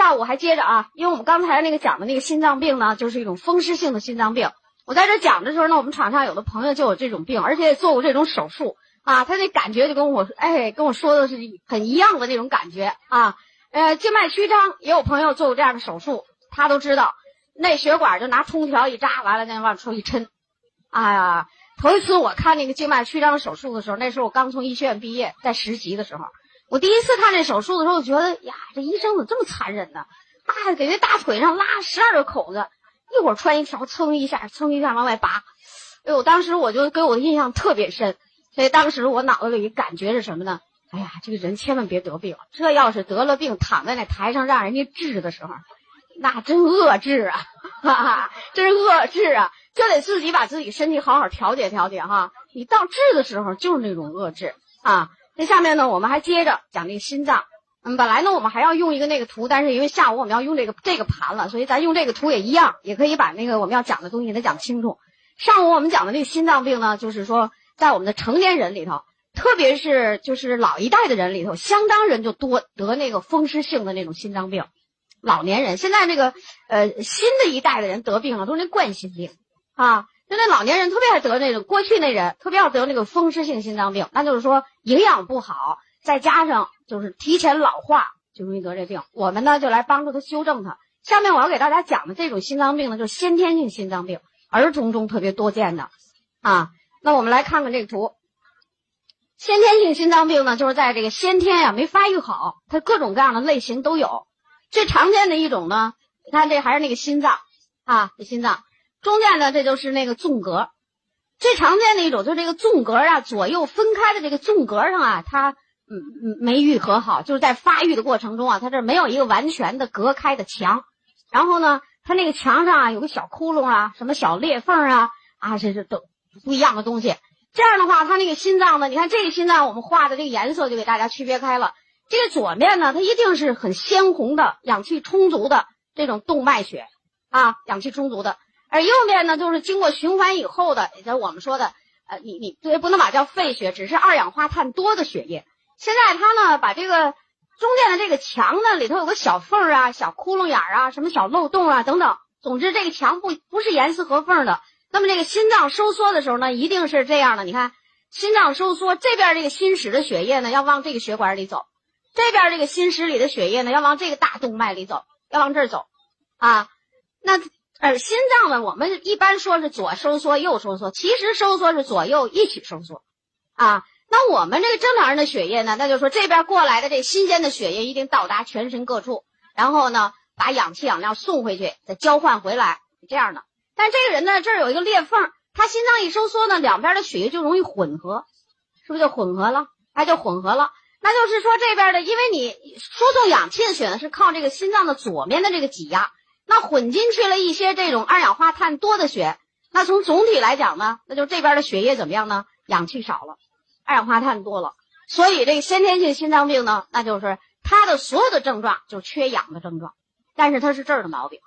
下午还接着啊，因为我们刚才那个讲的那个心脏病呢，就是一种风湿性的心脏病。我在这讲的时候呢，我们场上有的朋友就有这种病，而且也做过这种手术啊，他那感觉就跟我哎跟我说的是很一样的那种感觉啊。呃，静脉曲张也有朋友做过这样的手术，他都知道，那血管就拿冲条一扎，完了再往出一抻。哎呀，头一次我看那个静脉曲张手术的时候，那时候我刚从医学院毕业，在实习的时候。我第一次看这手术的时候，我觉得呀，这医生怎么这么残忍呢？啊，给那大腿上拉十二个口子，一会儿穿一条，蹭一下，蹭一下往外拔。哎呦，当时我就给我的印象特别深。所以当时我脑子里感觉是什么呢？哎呀，这个人千万别得病，这要是得了病，躺在那台上让人家治的时候，那真恶治啊！哈哈，真恶治啊！就得自己把自己身体好好调节调节哈。你到治的时候就是那种恶治啊。那下面呢，我们还接着讲这个心脏。嗯，本来呢，我们还要用一个那个图，但是因为下午我们要用这个这个盘了，所以咱用这个图也一样，也可以把那个我们要讲的东西给它讲清楚。上午我们讲的那个心脏病呢，就是说在我们的成年人里头，特别是就是老一代的人里头，相当人就多得那个风湿性的那种心脏病。老年人现在这个呃新的一代的人得病了，都是那冠心病啊。就那老年人特别爱得那种，过去那人特别要得那个风湿性心脏病，那就是说营养不好，再加上就是提前老化，就容易得这病。我们呢就来帮助他修正他。下面我要给大家讲的这种心脏病呢，就是先天性心脏病，儿童中特别多见的啊。那我们来看看这个图，先天性心脏病呢，就是在这个先天呀没发育好，它各种各样的类型都有。最常见的一种呢，你看这还是那个心脏啊，这心脏。中间呢，这就是那个纵隔，最常见的一种就是这个纵隔啊，左右分开的这个纵隔上啊，它嗯嗯没愈合好，就是在发育的过程中啊，它这没有一个完全的隔开的墙，然后呢，它那个墙上啊有个小窟窿啊，什么小裂缝啊啊，这是都不一样的东西。这样的话，它那个心脏呢，你看这个心脏我们画的这个颜色就给大家区别开了。这个左面呢，它一定是很鲜红的，氧气充足的这种动脉血啊，氧气充足的。而右边呢，就是经过循环以后的，也就我们说的，呃，你你对，不能把叫废血，只是二氧化碳多的血液。现在它呢，把这个中间的这个墙呢，里头有个小缝啊、小窟窿眼儿啊、什么小漏洞啊等等。总之，这个墙不不是严丝合缝的。那么这个心脏收缩的时候呢，一定是这样的。你看，心脏收缩，这边这个心室的血液呢，要往这个血管里走；这边这个心室里的血液呢，要往这个大动脉里走，要往这儿走，啊，那。而心脏呢，我们一般说是左收缩右收缩，其实收缩是左右一起收缩，啊，那我们这个正常人的血液呢，那就说这边过来的这新鲜的血液一定到达全身各处，然后呢把氧气氧量送回去，再交换回来，这样的。但这个人呢，这儿有一个裂缝，他心脏一收缩呢，两边的血液就容易混合，是不是就混合了？哎，就混合了。那就是说这边的，因为你输送氧气的血呢是靠这个心脏的左面的这个挤压。那混进去了一些这种二氧化碳多的血，那从总体来讲呢，那就这边的血液怎么样呢？氧气少了，二氧化碳多了，所以这个先天性心脏病呢，那就是它的所有的症状就是缺氧的症状，但是它是这儿的毛病，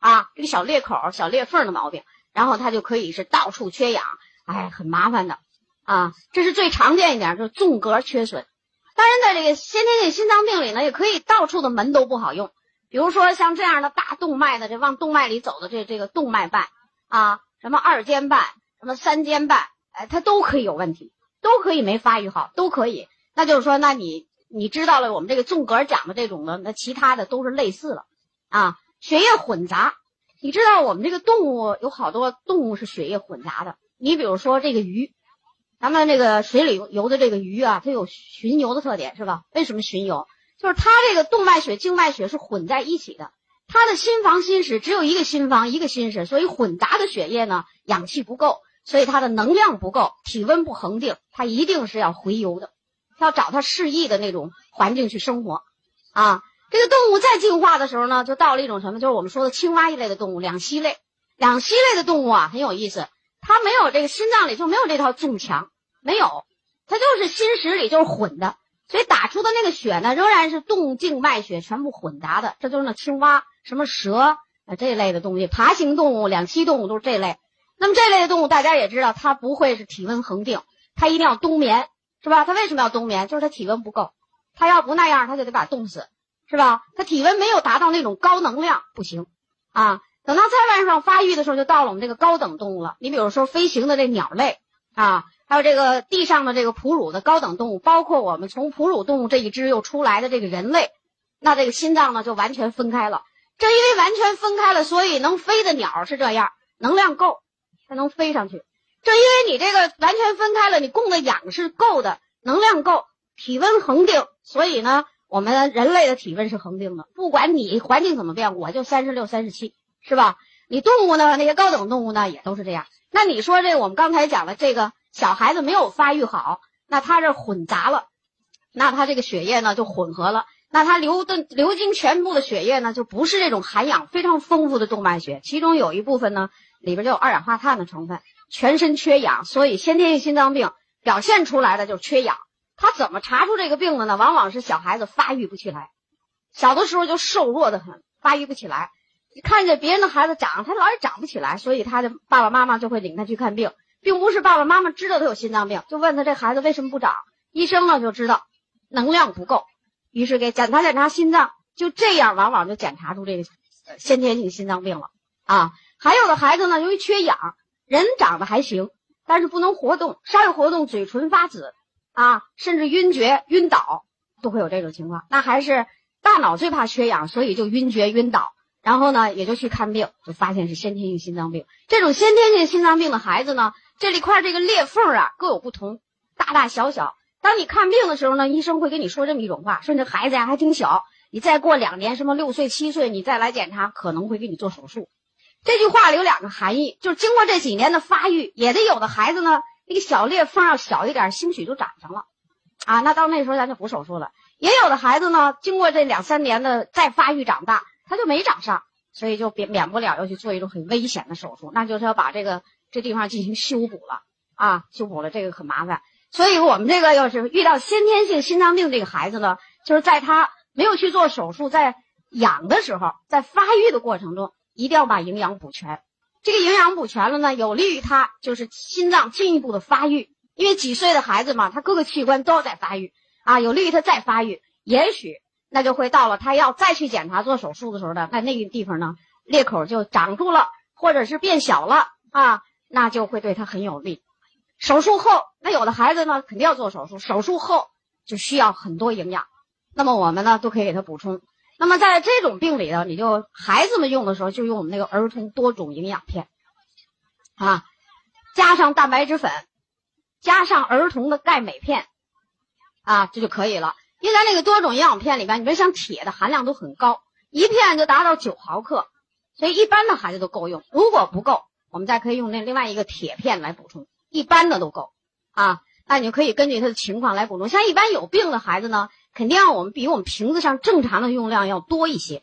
啊，这个小裂口、小裂缝的毛病，然后它就可以是到处缺氧，哎，很麻烦的，啊，这是最常见一点，就是纵隔缺损。当然，在这个先天性心脏病里呢，也可以到处的门都不好用。比如说像这样的大动脉的，这往动脉里走的这这个动脉瓣啊，什么二尖瓣，什么三尖瓣，哎，它都可以有问题，都可以没发育好，都可以。那就是说，那你你知道了我们这个纵隔讲的这种的，那其他的都是类似了啊。血液混杂，你知道我们这个动物有好多动物是血液混杂的。你比如说这个鱼，咱们这个水里游的这个鱼啊，它有巡游的特点，是吧？为什么巡游？就是它这个动脉血、静脉血是混在一起的，它的心房、心室只有一个心房、一个心室，所以混杂的血液呢，氧气不够，所以它的能量不够，体温不恒定，它一定是要回游的，要找它适宜的那种环境去生活。啊，这个动物在进化的时候呢，就到了一种什么？就是我们说的青蛙一类的动物，两栖类。两栖类的动物啊，很有意思，它没有这个心脏里就没有这套纵墙，没有，它就是心室里就是混的。所以打出的那个血呢，仍然是动静脉血全部混杂的，这就是那青蛙、什么蛇啊这一类的东西，爬行动物、两栖动物都是这类。那么这类的动物，大家也知道，它不会是体温恒定，它一定要冬眠，是吧？它为什么要冬眠？就是它体温不够，它要不那样，它就得把冻死。是吧？它体温没有达到那种高能量，不行啊。等到再往上发育的时候，就到了我们这个高等动物了。你比如说飞行的这鸟类啊，还有这个地上的这个哺乳的高等动物，包括我们从哺乳动物这一支又出来的这个人类，那这个心脏呢就完全分开了。正因为完全分开了，所以能飞的鸟是这样，能量够，它能飞上去。正因为你这个完全分开了，你供的氧是够的，能量够，体温恒定，所以呢。我们人类的体温是恒定的，不管你环境怎么变，我就三十六、三十七，是吧？你动物呢？那些高等动物呢，也都是这样。那你说这我们刚才讲的这个小孩子没有发育好，那他这混杂了，那他这个血液呢就混合了，那他流的流经全部的血液呢就不是这种含氧非常丰富的动脉血，其中有一部分呢里边就有二氧化碳的成分，全身缺氧，所以先天性心脏病表现出来的就是缺氧。他怎么查出这个病的呢？往往是小孩子发育不起来，小的时候就瘦弱的很，发育不起来。看见别人的孩子长，他老也长不起来，所以他的爸爸妈妈就会领他去看病，并不是爸爸妈妈知道他有心脏病，就问他这孩子为什么不长。医生呢就知道能量不够，于是给检查检查心脏，就这样往往就检查出这个先天性心脏病了啊。还有的孩子呢，由于缺氧，人长得还行，但是不能活动，稍有活动嘴唇发紫。啊，甚至晕厥、晕倒都会有这种情况。那还是大脑最怕缺氧，所以就晕厥、晕倒。然后呢，也就去看病，就发现是先天性心脏病。这种先天性心脏病的孩子呢，这里块这个裂缝啊各有不同，大大小小。当你看病的时候呢，医生会跟你说这么一种话：说你这孩子呀还挺小，你再过两年，什么六岁、七岁，你再来检查，可能会给你做手术。这句话里有两个含义，就是经过这几年的发育，也得有的孩子呢。那个小裂缝要小一点，兴许就长上了，啊，那到那时候咱就不手术了。也有的孩子呢，经过这两三年的再发育长大，他就没长上，所以就免免不了要去做一种很危险的手术，那就是要把这个这地方进行修补了啊，修补了这个很麻烦。所以我们这个要是遇到先天性心脏病这个孩子呢，就是在他没有去做手术，在养的时候，在发育的过程中，一定要把营养补全。这个营养补全了呢，有利于他就是心脏进一步的发育。因为几岁的孩子嘛，他各个器官都要在发育啊，有利于他再发育。也许那就会到了他要再去检查做手术的时候呢，在那个地方呢裂口就长住了，或者是变小了啊，那就会对他很有利。手术后，那有的孩子呢肯定要做手术，手术后就需要很多营养，那么我们呢都可以给他补充。那么在这种病里呢，你就孩子们用的时候就用我们那个儿童多种营养片，啊，加上蛋白质粉，加上儿童的钙镁片，啊，这就可以了。因为咱那个多种营养片里边，你别像铁的含量都很高，一片就达到九毫克，所以一般的孩子都够用。如果不够，我们再可以用那另外一个铁片来补充，一般的都够，啊，那你就可以根据他的情况来补充。像一般有病的孩子呢。肯定要我们比我们瓶子上正常的用量要多一些，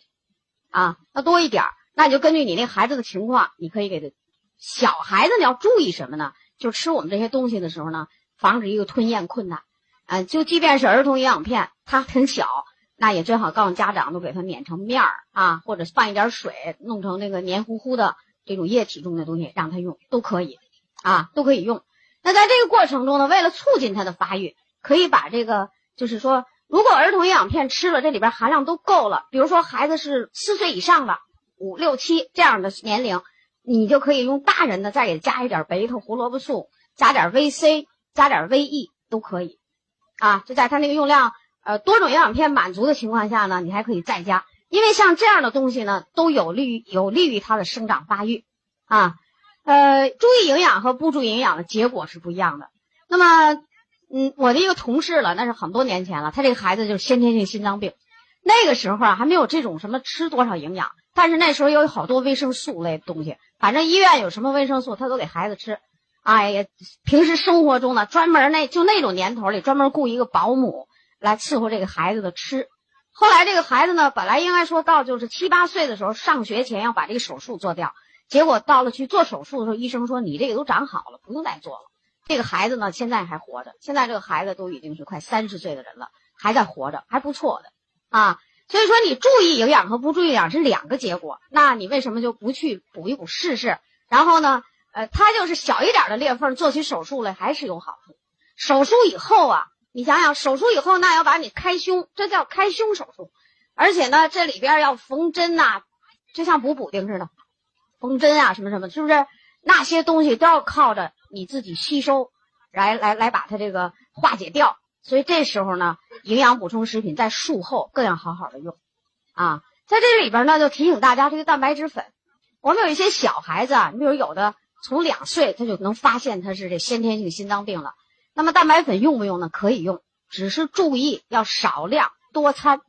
啊，要多一点儿。那你就根据你那孩子的情况，你可以给他。小孩子你要注意什么呢？就吃我们这些东西的时候呢，防止一个吞咽困难。嗯，就即便是儿童营养片，它很小，那也最好告诉家长都给他碾成面儿啊，或者放一点水，弄成那个黏糊糊的这种液体中的东西让他用都可以，啊，都可以用。那在这个过程中呢，为了促进他的发育，可以把这个就是说。如果儿童营养片吃了，这里边含量都够了。比如说孩子是四岁以上的，五六七这样的年龄，你就可以用大人的再给加一点贝塔胡萝卜素，加点 VC，加点 VE 都可以。啊，就在他那个用量呃多种营养片满足的情况下呢，你还可以再加，因为像这样的东西呢，都有利于有利于他的生长发育。啊，呃，注意营养和不注意营养的结果是不一样的。那么。嗯，我的一个同事了，那是很多年前了。他这个孩子就是先天性心脏病，那个时候啊还没有这种什么吃多少营养，但是那时候有好多维生素类的东西，反正医院有什么维生素他都给孩子吃。哎呀，平时生活中呢，专门那就那种年头里专门雇一个保姆来伺候这个孩子的吃。后来这个孩子呢，本来应该说到就是七八岁的时候上学前要把这个手术做掉，结果到了去做手术的时候，医生说你这个都长好了，不用再做了。这个孩子呢，现在还活着。现在这个孩子都已经是快三十岁的人了，还在活着，还不错的啊。所以说，你注意营养和不注意营养是两个结果。那你为什么就不去补一补试试？然后呢，呃，他就是小一点的裂缝，做起手术来还是有好处。手术以后啊，你想想，手术以后那要把你开胸，这叫开胸手术。而且呢，这里边要缝针呐，就像补补丁似的，缝针啊，什么什么，是不是？那些东西都要靠着你自己吸收，来来来把它这个化解掉。所以这时候呢，营养补充食品在术后更要好好的用，啊，在这里边呢，就提醒大家这个蛋白质粉。我们有一些小孩子啊，你比如有的从两岁他就能发现他是这先天性心脏病了，那么蛋白粉用不用呢？可以用，只是注意要少量多餐。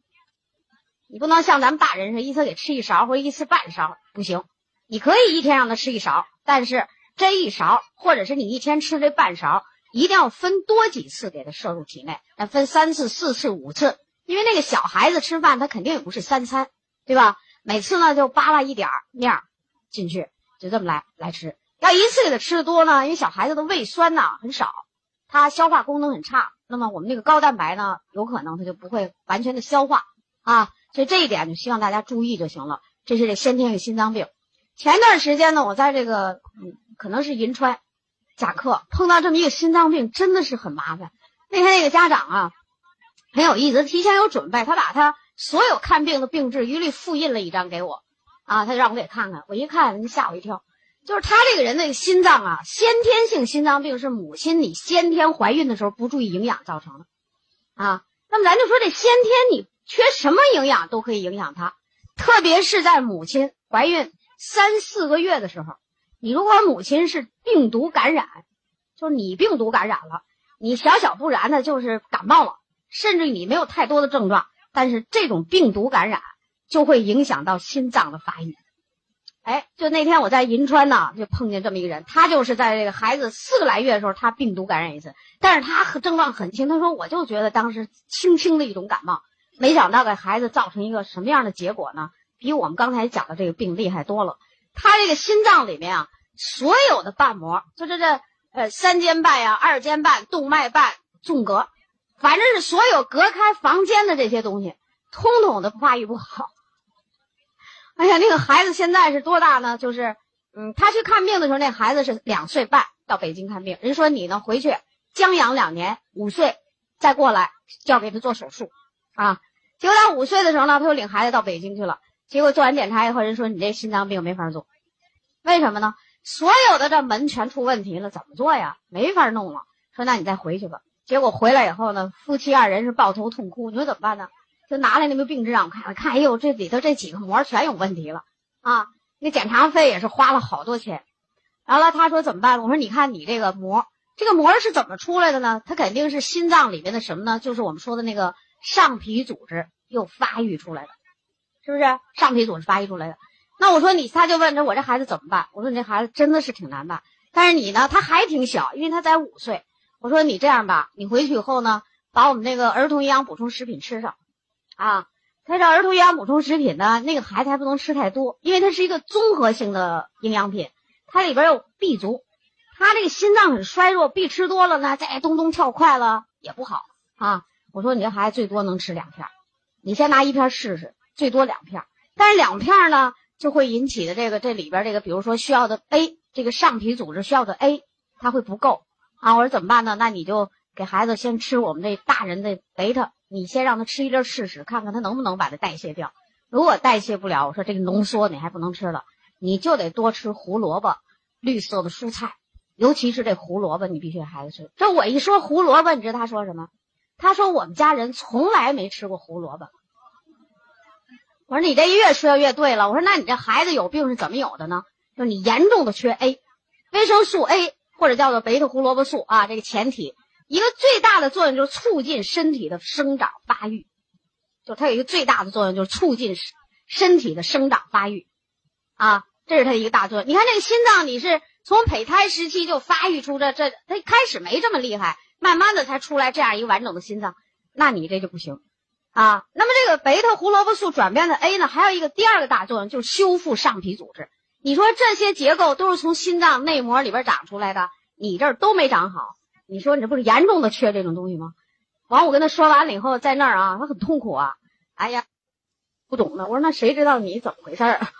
你不能像咱们大人似的，一次给吃一勺或者一次半勺，不行。你可以一天让他吃一勺，但是这一勺或者是你一天吃这半勺。一定要分多几次给他摄入体内，那分三次、四次、五次，因为那个小孩子吃饭他肯定也不是三餐，对吧？每次呢就扒拉一点面进去，就这么来来吃。要一次给他吃的多呢，因为小孩子的胃酸呢很少，他消化功能很差，那么我们那个高蛋白呢，有可能他就不会完全的消化啊。所以这一点就希望大家注意就行了。这是这先天性心脏病。前段时间呢，我在这个，可能是银川。讲课碰到这么一个心脏病，真的是很麻烦。那天那个家长啊，很有意思，提前有准备，他把他所有看病的病历一律复印了一张给我，啊，他就让我给看看。我一看，吓我一跳，就是他这个人的心脏啊，先天性心脏病是母亲你先天怀孕的时候不注意营养造成的，啊，那么咱就说这先天你缺什么营养都可以影响他，特别是在母亲怀孕三四个月的时候。你如果母亲是病毒感染，就是你病毒感染了，你小小不然的就是感冒了，甚至你没有太多的症状，但是这种病毒感染就会影响到心脏的发育。哎，就那天我在银川呢，就碰见这么一个人，他就是在这个孩子四个来月的时候，他病毒感染一次，但是他症状很轻，他说我就觉得当时轻轻的一种感冒，没想到给孩子造成一个什么样的结果呢？比我们刚才讲的这个病厉害多了。他这个心脏里面啊，所有的瓣膜，就这这呃三尖瓣呀、二尖瓣、动脉瓣、纵隔，反正是所有隔开房间的这些东西，通通的发育不好。哎呀，那个孩子现在是多大呢？就是，嗯，他去看病的时候，那孩子是两岁半到北京看病，人说你呢回去将养两年，五岁再过来就要给他做手术，啊，结果他五岁的时候呢，他就领孩子到北京去了。结果做完检查以后，人说你这心脏病没法做，为什么呢？所有的这门全出问题了，怎么做呀？没法弄了。说那你再回去吧。结果回来以后呢，夫妻二人是抱头痛哭。你说怎么办呢？就拿来那个病纸让我看，看，哎呦，这里头这几个膜全有问题了啊！那检查费也是花了好多钱。完了，他说怎么办？我说你看你这个膜，这个膜是怎么出来的呢？它肯定是心脏里面的什么呢？就是我们说的那个上皮组织又发育出来的。是不是上皮组织发育出来的？那我说你，他就问着我这孩子怎么办？我说你这孩子真的是挺难办，但是你呢，他还挺小，因为他才五岁。我说你这样吧，你回去以后呢，把我们那个儿童营养补充食品吃上，啊，他这儿童营养补充食品呢，那个孩子还不能吃太多，因为它是一个综合性的营养品，它里边有 B 族，他这个心脏很衰弱，B 吃多了呢，再咚咚跳快了也不好啊。我说你这孩子最多能吃两片，你先拿一片试试。最多两片，但是两片呢就会引起的这个这里边这个，比如说需要的 A 这个上皮组织需要的 A，它会不够啊。我说怎么办呢？那你就给孩子先吃我们这大人的贝塔，你先让他吃一粒试试，看看他能不能把它代谢掉。如果代谢不了，我说这个浓缩你还不能吃了，你就得多吃胡萝卜、绿色的蔬菜，尤其是这胡萝卜，你必须给孩子吃。这我一说胡萝卜，你知道他说什么？他说我们家人从来没吃过胡萝卜。我说你这越说越对了。我说那你这孩子有病是怎么有的呢？就是你严重的缺 A，维生素 A 或者叫做贝塔胡萝卜素啊。这个前提一个最大的作用就是促进身体的生长发育，就它有一个最大的作用就是促进身体的生长发育啊，这是它一个大作用。你看这个心脏，你是从胚胎时期就发育出这这，它开始没这么厉害，慢慢的才出来这样一个完整的心脏，那你这就不行。啊，那么这个贝塔胡萝卜素转变的 A 呢，还有一个第二个大作用就是修复上皮组织。你说这些结构都是从心脏内膜里边长出来的，你这儿都没长好，你说你这不是严重的缺这种东西吗？完，我跟他说完了以后，在那儿啊，他很痛苦啊。哎呀，不懂呢。我说那谁知道你怎么回事儿啊？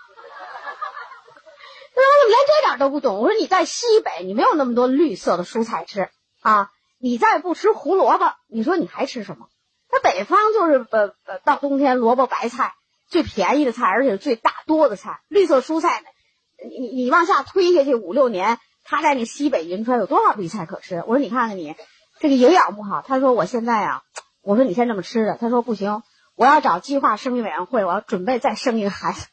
他说我怎么连这点都不懂？我说你在西北，你没有那么多绿色的蔬菜吃啊，你再不吃胡萝卜，你说你还吃什么？它北方就是呃呃到冬天萝卜白菜最便宜的菜，而且是最大多的菜，绿色蔬菜呢，你你往下推下去五六年，他在那西北银川有多少绿菜可吃？我说你看看你这个营养不好，他说我现在啊，我说你先这么吃着，他说不行，我要找计划生育委员会，我要准备再生一个孩子。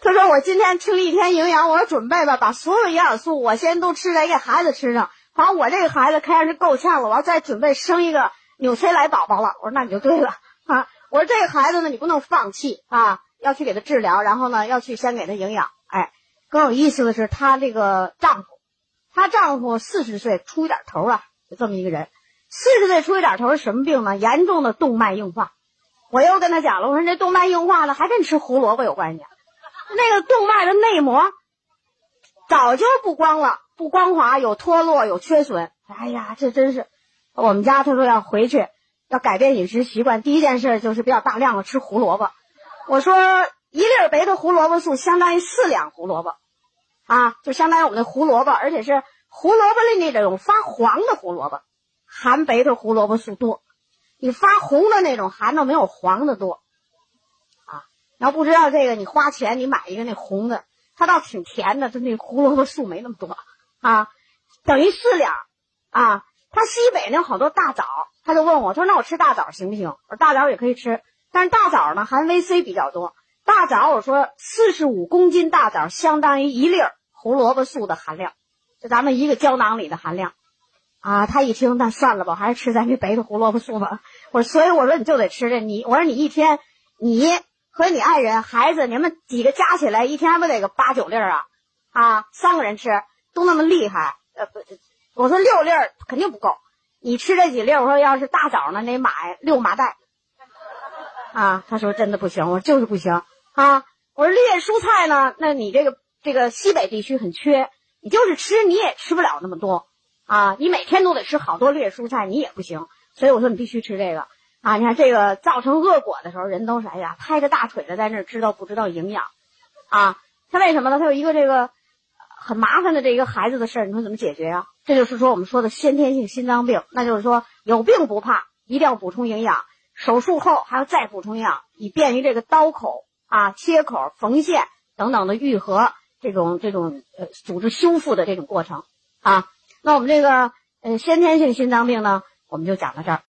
他说我今天吃了一天营养，我要准备吧，把所有营养素我先都吃来给孩子吃上。反正我这个孩子看上去够呛了，我要再准备生一个纽崔莱宝宝了。我说那你就对了啊。我说这个孩子呢，你不能放弃啊，要去给他治疗，然后呢要去先给他营养。更有意思的是，她这个丈夫，她丈夫四十岁出一点头啊，就这么一个人。四十岁出一点头是什么病呢？严重的动脉硬化。我又跟他讲了，我说这动脉硬化呢，还跟吃胡萝卜有关系。那个动脉的内膜早就不光了，不光滑，有脱落，有缺损。哎呀，这真是我们家他说要回去要改变饮食习惯，第一件事就是比较大量的吃胡萝卜。我说一粒白的胡萝卜素相当于四两胡萝卜啊，就相当于我们的胡萝卜，而且是胡萝卜里那种发黄的胡萝卜含白的胡萝卜素多，你发红的那种含的没有黄的多。你要不知道这个，你花钱你买一个那红的，它倒挺甜的，它那胡萝卜素没那么多啊，等于四两啊。他西北那好多大枣，他就问我，他说那我吃大枣行不行？我说大枣也可以吃，但是大枣呢含维 C 比较多。大枣我说四十五公斤大枣相当于一粒胡萝卜素的含量，就咱们一个胶囊里的含量啊。他一听，那算了吧，还是吃咱这白的胡萝卜素吧。我说，所以我说你就得吃这，你我说你一天你。和你爱人、孩子，你们几个加起来一天还不得个八九粒儿啊？啊，三个人吃都那么厉害，呃不，我说六粒儿肯定不够。你吃这几粒儿，我说要是大枣呢，得买六麻袋。啊，他说真的不行，我说就是不行啊。我说绿叶蔬菜呢，那你这个这个西北地区很缺，你就是吃你也吃不了那么多啊。你每天都得吃好多绿叶蔬菜，你也不行。所以我说你必须吃这个。啊，你看这个造成恶果的时候，人都是哎呀，拍着大腿的在那知道不知道营养，啊，他为什么呢？他有一个这个很麻烦的这一个孩子的事，你说怎么解决呀？这就是说我们说的先天性心脏病，那就是说有病不怕，一定要补充营养，手术后还要再补充营养，以便于这个刀口啊、切口、缝线等等的愈合这种这种呃组织修复的这种过程啊。那我们这个呃先天性心脏病呢，我们就讲到这儿。